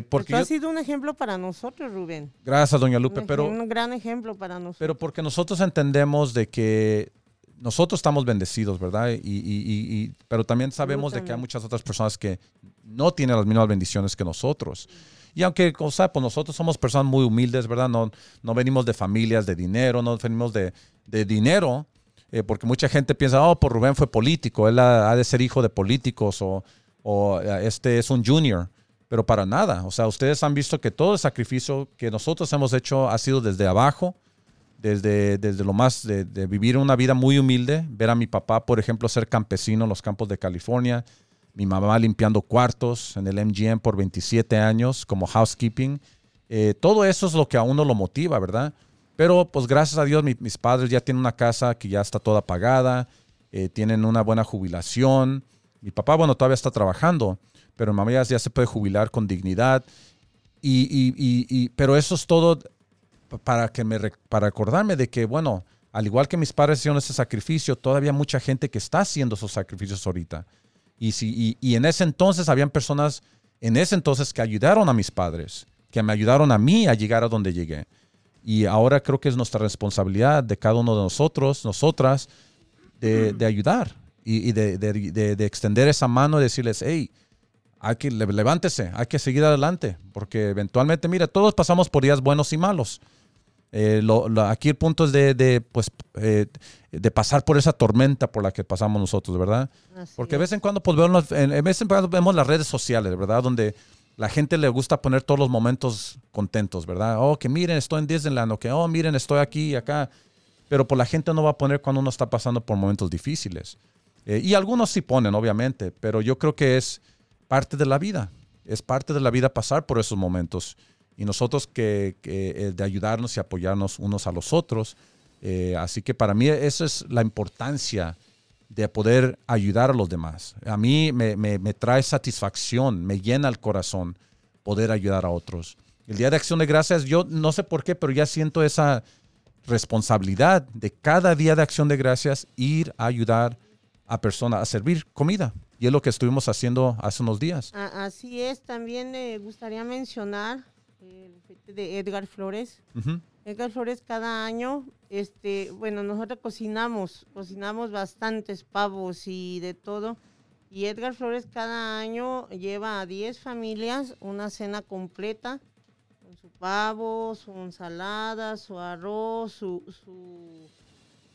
porque ha sido un ejemplo para nosotros, Rubén. Gracias, doña Lupe. Un, pero, un gran ejemplo para nosotros. Pero porque nosotros entendemos de que nosotros estamos bendecidos, ¿verdad? Y, y, pero también sabemos de que hay muchas otras personas que no tienen las mismas bendiciones que nosotros. Y aunque, o sea, pues nosotros somos personas muy humildes, ¿verdad? No, no venimos de familias de dinero, no venimos de, de dinero, eh, porque mucha gente piensa, oh, por pues Rubén fue político, él ha, de ser hijo de políticos o, o eh, este es un junior. Pero para nada, o sea, ustedes han visto que todo el sacrificio que nosotros hemos hecho ha sido desde abajo, desde, desde lo más de, vivir una vida muy humilde, ver a mi papá, por ejemplo, ser campesino en los campos de California, mi mamá limpiando cuartos en el MGM por 27 años como housekeeping. Eh, todo eso es lo que a uno lo motiva, ¿verdad? Pero pues gracias a Dios mis padres ya tienen una casa que ya está toda pagada, eh, tienen una buena jubilación. Mi papá, bueno, todavía está trabajando, pero mi mamá ya, se puede jubilar con dignidad. Y, y, y, pero eso es todo para, que me, para acordarme de que, bueno, al igual que mis padres hicieron ese sacrificio, todavía mucha gente que está haciendo esos sacrificios ahorita. Y, si, y, en ese entonces habían personas, en ese entonces que ayudaron a mis padres, que me ayudaron a mí a llegar a donde llegué. Y ahora creo que es nuestra responsabilidad de cada uno de nosotros, nosotras, de, de ayudar y, de, de, de, extender esa mano y decirles, hey, hay que levántese, hay que seguir adelante, porque eventualmente, mira, todos pasamos por días buenos y malos. Eh, aquí el punto es de, pues, eh, de pasar por esa tormenta por la que pasamos nosotros, ¿verdad? Porque de vez en cuando, pues, vemos, en, vez en cuando vemos las redes sociales, ¿verdad? Donde la gente le gusta poner todos los momentos contentos, ¿verdad? Oh, que miren, estoy en Disneyland, o que, oh, miren, estoy aquí y acá. Pero pues, la gente no va a poner cuando uno está pasando por momentos difíciles. Eh, y algunos sí ponen, obviamente, pero yo creo que es parte de la vida. Es parte de la vida pasar por esos momentos. Y nosotros que, que eh, de ayudarnos y apoyarnos unos a los otros. Eh, así que para mí esa es la importancia de poder ayudar a los demás. A mí me, me, me trae satisfacción, me llena el corazón poder ayudar a otros. El Día de Acción de Gracias, yo no sé por qué, pero ya siento esa responsabilidad de cada Día de Acción de Gracias ir a ayudar a personas, a servir comida. Y es lo que estuvimos haciendo hace unos días. Así es, también me gustaría mencionar el fete de Edgar Flores. Edgar Flores cada año, este, bueno, nosotros cocinamos, cocinamos bastantes pavos y de todo. Y Edgar Flores cada año lleva a 10 familias una cena completa con su pavo, su ensalada, su arroz, su, su,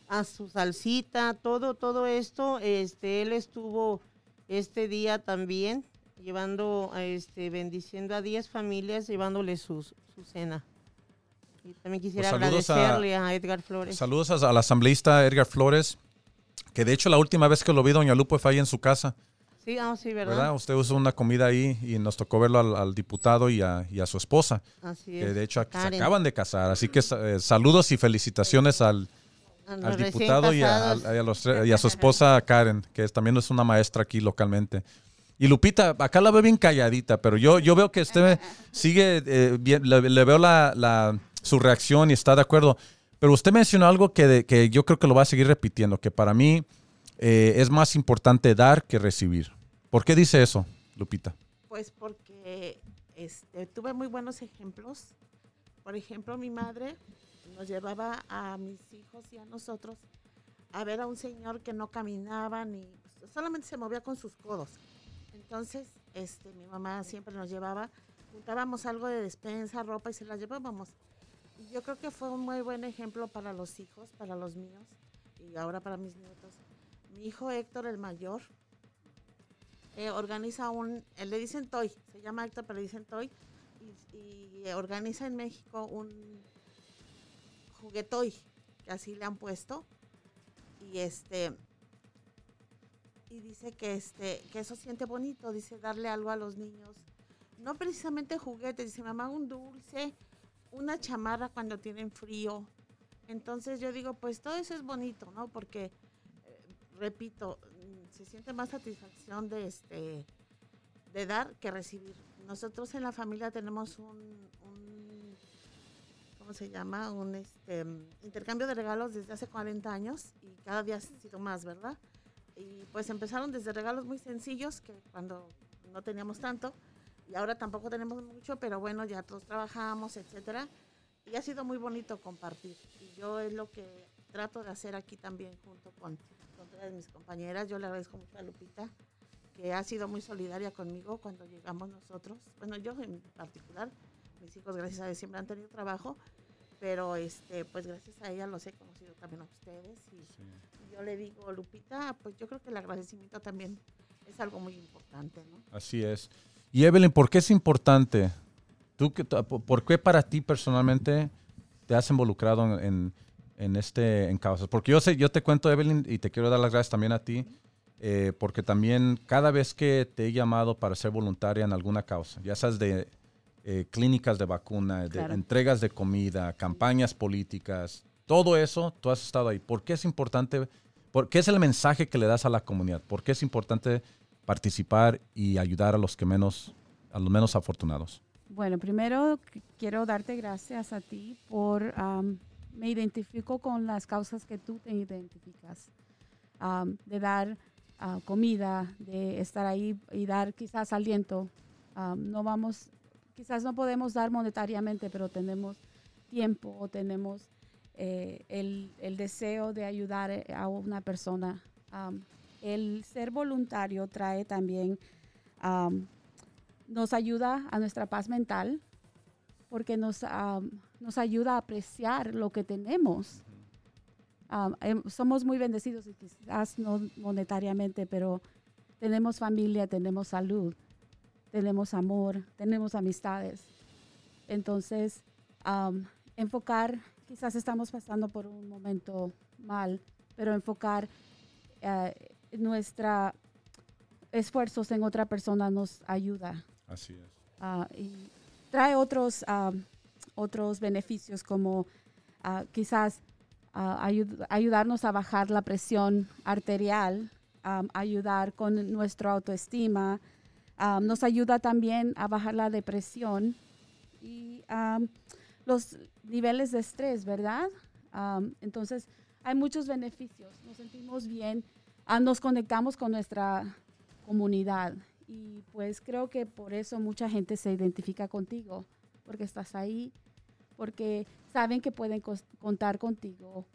a su salsita, todo, todo esto. Este, él estuvo este día también llevando, a este, bendiciendo a 10 familias, llevándoles sus, su cena. Y también quisiera Pues saludos a- agradecerle a, Edgar Flores. Saludos a- al asambleísta Edgar Flores, que de hecho la última vez que lo vi, Doña Lupe, fue ahí en su casa, Sí, ah, sí, ¿verdad? ¿verdad? Usted usó una comida ahí y nos tocó verlo al, al diputado y a, y a su esposa, Así que es. de hecho se Karen. acaban de casar. Así que eh, saludos y felicitaciones al, A al diputado y a, y a los y a su esposa Karen, que también es una maestra aquí localmente. Y Lupita, acá la veo bien calladita, pero yo, yo veo que usted sigue, eh, bien, le, le veo la, la- su reacción y está de acuerdo. Pero usted mencionó algo que, de- que yo creo que lo va a seguir repitiendo, que para mí eh, es más importante dar que recibir. ¿Por qué dice eso, Lupita? Pues porque este, tuve muy buenos ejemplos. Por ejemplo, mi madre nos llevaba a mis hijos y a nosotros a ver a un señor que no caminaba ni solamente se movía con sus codos. Entonces, este, mi mamá siempre nos llevaba, juntábamos algo de despensa, ropa y se la llevábamos. Y yo creo que fue un muy buen ejemplo para los hijos, para los míos y ahora para mis nietos. Mi hijo Héctor, el mayor, eh, organiza un, eh, le dicen Toy, se llama Héctor, pero le dicen Toy, y, eh, organiza en México un juguetoy, que así le han puesto, y este, y dice que este, que eso siente bonito, dice darle algo a los niños, no precisamente juguetes, dice mamá un dulce, una chamarra cuando tienen frío, entonces yo digo, pues todo eso es bonito, ¿no? Porque, eh, repito, se siente más satisfacción de este de dar que recibir. Nosotros en la familia tenemos un, ¿cómo se llama? Un este, intercambio de regalos desde hace 40 años y cada día ha sido más, ¿verdad? Y pues empezaron desde regalos muy sencillos, que cuando no teníamos tanto, y ahora tampoco tenemos mucho, pero bueno, ya todos trabajamos, etcétera. Y ha sido muy bonito compartir. Y yo es lo que trato de hacer aquí también junto con, con todas mis compañeras. Yo le agradezco mucho a Lupita, que ha sido muy solidaria conmigo cuando llegamos nosotros. Bueno, yo en particular, mis hijos, gracias a Dios, siempre han tenido trabajo, pero este, pues gracias a ella los he conocido también a ustedes. Y, y yo le digo, Lupita, pues yo creo que el agradecimiento también es algo muy importante, ¿no? Así es. Y Evelyn, ¿por qué es importante? ¿Tú, qué- ¿Por qué para ti personalmente te has involucrado en, en, en este, en causas? Porque yo sé, yo te cuento, Evelyn, y te quiero dar las gracias también a ti, eh, porque también cada vez que te he llamado para ser voluntaria en alguna causa, ya sabes, de eh, clínicas de vacuna, de Claro. entregas de comida, campañas políticas, todo eso, tú has estado ahí. ¿Por qué es importante? ¿Por qué es el mensaje que le das a la comunidad? ¿Por qué es importante participar y ayudar a los que menos, a los menos afortunados? Bueno, primero qu- quiero darte gracias a ti por, am, me identifico con las causas que tú te identificas, am, de dar ah, comida, de estar ahí y dar quizás aliento. Am, no vamos, quizás no podemos dar monetariamente, pero tenemos tiempo o tenemos eh, el, el deseo de ayudar eh, a una persona. Am, el ser voluntario trae también am, nos ayuda a nuestra paz mental porque nos, am, nos ayuda a apreciar lo que tenemos. Am, em, somos muy bendecidos, y quizás no monetariamente, pero tenemos familia, tenemos salud, tenemos amor, tenemos amistades. Entonces, enfocar, quizás estamos pasando por un momento mal, pero enfocar eh, nuestra esfuerzos en otra persona nos ayuda Así es. ah, y trae otros, otros beneficios como ah, quizás ah, ayud- ayudarnos a bajar la presión arterial, ayudar con nuestra autoestima, nos ayuda también a bajar la depresión y los niveles de estrés, ¿verdad? Entonces, hay muchos beneficios, nos sentimos bien, ah, nos conectamos con nuestra comunidad y pues creo que por eso mucha gente se identifica contigo, porque estás ahí, porque saben que pueden contar contigo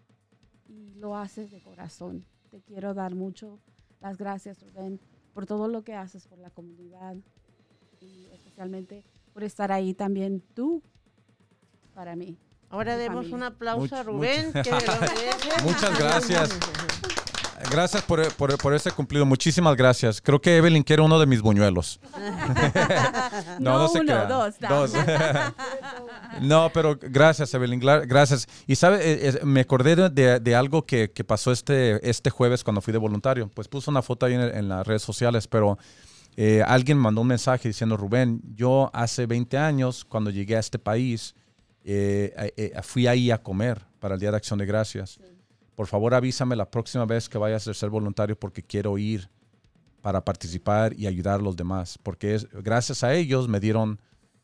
y lo haces de corazón. Te quiero dar mucho las gracias, Rubén, por todo lo que haces por la comunidad y especialmente por estar ahí también tú para mí. Ahora demos familia. un aplauso Much- a Rubén, que lo merece. Muchas gracias. Gracias por, por- por ese cumplido. Muchísimas gracias. Creo que Evelyn quiere uno de mis buñuelos. No se uno, crea. dos, no. Dos. no, pero gracias, Evelyn. Gracias. Y sabe, eh, me acordé de, algo que, que pasó este, este jueves cuando fui de voluntario. Pues puse una foto ahí en, en las redes sociales, pero eh, alguien mandó un mensaje diciendo, Rubén, yo hace 20 años, cuando llegué a este país, eh, eh, eh, fui ahí a comer para el Día de Acción de Gracias. Por favor, avísame la próxima vez que vayas a ser voluntario porque quiero ir para participar y ayudar a los demás. Porque es, gracias a ellos me dieron,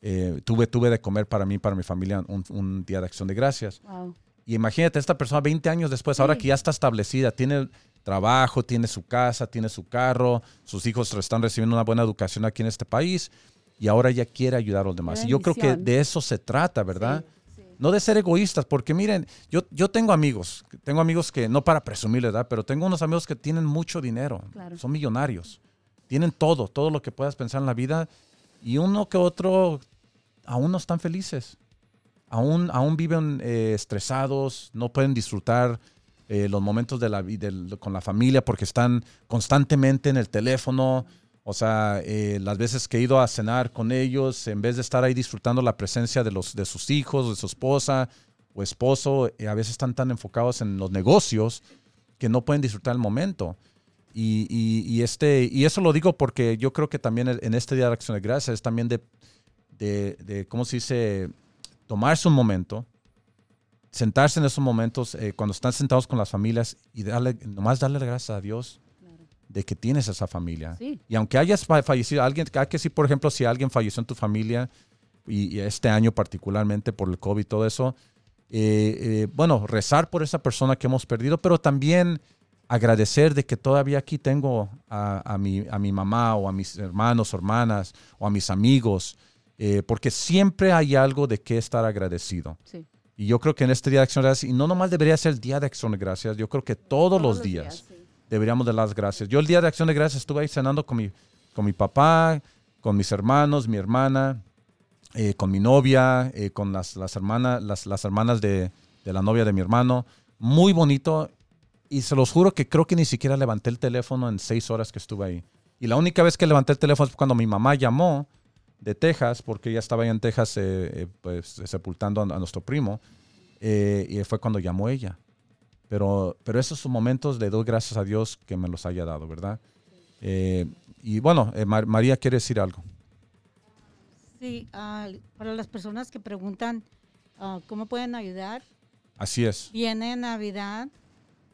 eh, tuve, tuve de comer para mí, para mi familia, un, un Día de Acción de Gracias. Wow. Y imagínate, esta persona 20 años después, ahora Sí. que ya está establecida, tiene trabajo, tiene su casa, tiene su carro, sus hijos están recibiendo una buena educación aquí en este país y ahora ya quiere ayudar a los demás. Y yo creo que de eso se trata, ¿verdad? Sí, sí. No de ser egoístas, porque miren, yo, yo tengo amigos, tengo amigos que, no para presumir, ¿verdad? Pero tengo unos amigos que tienen mucho dinero, Claro. son millonarios, tienen todo, todo lo que puedas pensar en la vida, y uno que otro aún no están felices, aún, aún viven eh, estresados, no pueden disfrutar eh, los momentos de la vida con la familia porque están constantemente en el teléfono. O sea, eh, las veces que he ido a cenar con ellos, en vez de estar ahí disfrutando la presencia de, los, de sus hijos, de su esposa o esposo, eh, a veces están tan enfocados en los negocios que no pueden disfrutar el momento. Y, y- y este, y eso lo digo porque yo creo que también en este Día de Acción de Gracias es también de, de, de, ¿cómo se dice? Tomarse un momento, sentarse en esos momentos eh, cuando están sentados con las familias y darle, nomás darle gracias a Dios Claro. de que tienes esa familia. Sí. Y aunque hayas fa- fallecido, alguien, hay que sí, por ejemplo, si alguien falleció en tu familia, y, y este año particularmente por el COVID y todo eso, eh, eh, bueno, rezar por esa persona que hemos perdido, pero también agradecer de que todavía aquí tengo a, a mi, a mi mamá o a mis hermanos o hermanas o a mis amigos, eh, porque siempre hay algo de qué estar agradecido. Sí. Y yo creo que en este Día de Acción de Gracias, y no nomás debería ser el Día de Acción de Gracias, yo creo que todos, los días sí. deberíamos de las gracias. Yo el día de acción de gracias estuve ahí cenando con mi, con mi papá, con mis hermanos, mi hermana, eh, con mi novia, eh, con las, las, hermanas, las, las hermanas de, de la novia de mi hermano. Muy bonito. Y se los juro que creo que ni siquiera levanté el teléfono en seis horas que estuve ahí. Y la única vez que levanté el teléfono fue cuando mi mamá llamó de Texas, porque ella estaba ahí en Texas eh, eh, pues, sepultando a, a nuestro primo. eh, y fue cuando llamó ella. Pero, pero esos son momentos le doy gracias a Dios que me los haya dado, ¿verdad? Y bueno, Mar- María quiere decir algo. Sí, ah, para las personas que preguntan ah, cómo pueden ayudar, Así es. viene Navidad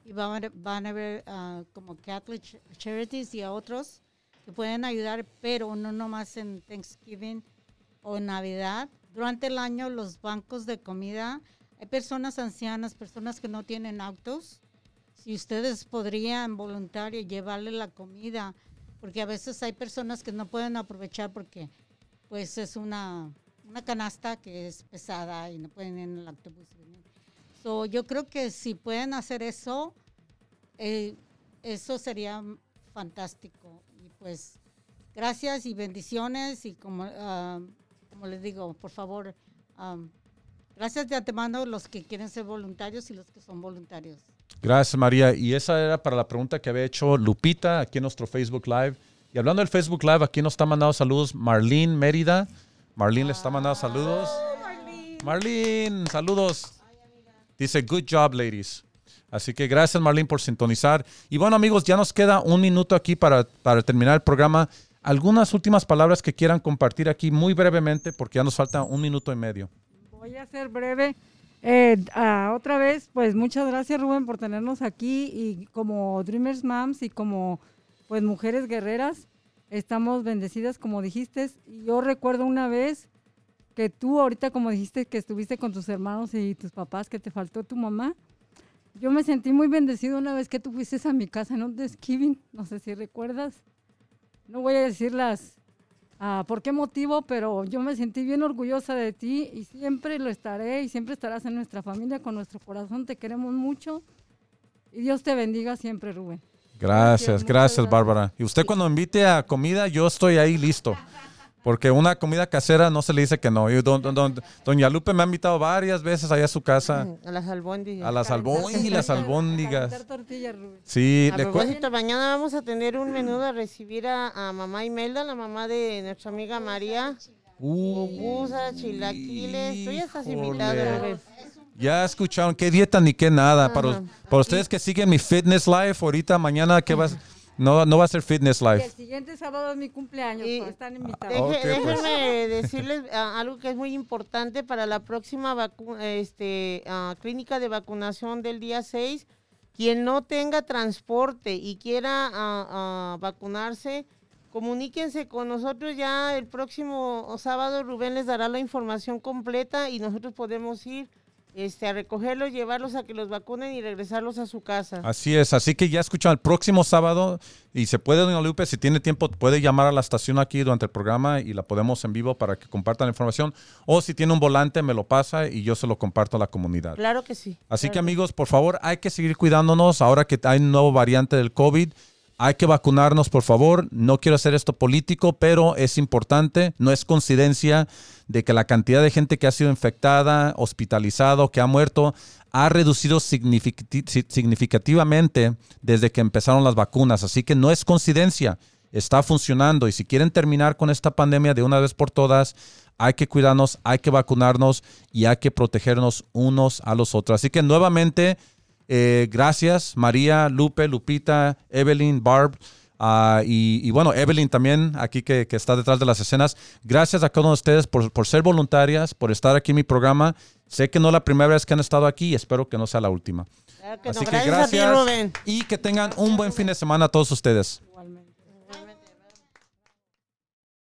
y van a, van a ver ah, como Catholic Ch- Charities y a otros que pueden ayudar, pero no nomás en Thanksgiving o Navidad. Durante el año los bancos de comida, hay personas ancianas, personas que no tienen autos. Si ustedes podrían voluntario llevarle la comida, porque a veces hay personas que no pueden aprovechar porque pues es una, una canasta que es pesada y no pueden ir en el autobús. So, yo creo que si pueden hacer eso, eh, eso sería fantástico. Pues gracias y bendiciones y como, ah, como les digo, por favor, am, gracias de antemano los que quieren ser voluntarios y los que son voluntarios. Gracias, María. Y esa era para la pregunta que había hecho Lupita aquí en nuestro Facebook Live. Y hablando del Facebook Live, aquí nos está mandando saludos Marlene Mérida. Marlene le está mandando saludos. Marlene, saludos. Dice, good job, ladies. Así que gracias Marlene por sintonizar. Y bueno amigos, ya nos queda un minuto aquí para, para terminar el programa. Algunas últimas palabras que quieran compartir aquí muy brevemente porque ya nos falta un minuto y medio. Voy a ser breve. Eh, ah, otra vez, pues muchas gracias Rubén por tenernos aquí y como Dreamers Moms y como pues mujeres guerreras, estamos bendecidas como dijiste. Yo recuerdo una vez que tú ahorita como dijiste que estuviste con tus hermanos y tus papás, que te faltó tu mamá. Yo me sentí muy bendecido una vez que tú fuiste a mi casa en un Thanksgiving, no sé si recuerdas. No voy a decir las, ah, por qué motivo, pero yo me sentí bien orgullosa de ti y siempre lo estaré y siempre estarás en nuestra familia, con nuestro corazón, te queremos mucho y Dios te bendiga siempre, Rubén. Gracias, Gracias, gracias, Bárbara. Y usted cuando invite a comida, yo estoy ahí listo. Porque una comida casera no se le dice que no. Y don- don- don- doña Lupe me ha invitado varias veces allá a su casa. A las albóndigas. A las albóndigas, albóndigas. Sí, A le propósito, mañana vamos a tener un menú de recibir a, a mamá Imelda, la mamá de nuestra amiga María. Pupusas, chilaquiles, tú ya estás invitado. Ya escucharon qué dieta ni qué nada. Para, para ustedes que siguen mi fitness life, ahorita mañana que vas, no, no va a ser fitness Y el life. siguiente sábado es mi cumpleaños, Y- están invitados. Deje- pues. Déjenme decirles ah, algo que es muy importante para la próxima vacu- este, ah, clínica de vacunación del día 6. Quien no tenga transporte y quiera ah, ah, vacunarse, comuníquense con nosotros ya el próximo sábado. Rubén les dará la información completa y nosotros podemos ir este, a recogerlos, llevarlos a que los vacunen y regresarlos a su casa. Así es, así que ya escuchan el próximo sábado y se puede, doña Lupe, si tiene tiempo, puede llamar a la estación aquí durante el programa y la podemos en vivo para que compartan la información. O si tiene un volante, me lo pasa y yo se lo comparto a la comunidad. Claro que sí. Así claro que amigos, por favor, hay que seguir cuidándonos ahora que hay un nuevo variante del COVID. Hay que vacunarnos, por favor. No quiero hacer esto político, pero es importante. No es coincidencia de que la cantidad de gente que ha sido infectada, hospitalizado, que ha muerto, ha reducido significati- si- significativamente desde que empezaron las vacunas. Así que no es coincidencia. Está funcionando. Y si quieren terminar con esta pandemia de una vez por todas, hay que cuidarnos, hay que vacunarnos y hay que protegernos unos a los otros. Así que nuevamente, eh, gracias María, Lupe, Lupita, Evelyn, Barb. ah, y, y bueno, Evelyn también, aquí que, que está detrás de las escenas. Gracias a cada uno de ustedes por, por ser voluntarias, por estar aquí en mi programa. Sé que no es la primera vez que han estado aquí y espero que no sea la última. Claro que no. Así que Gracias a ti, gracias Rubén. y que tengan un buen fin de semana a todos ustedes.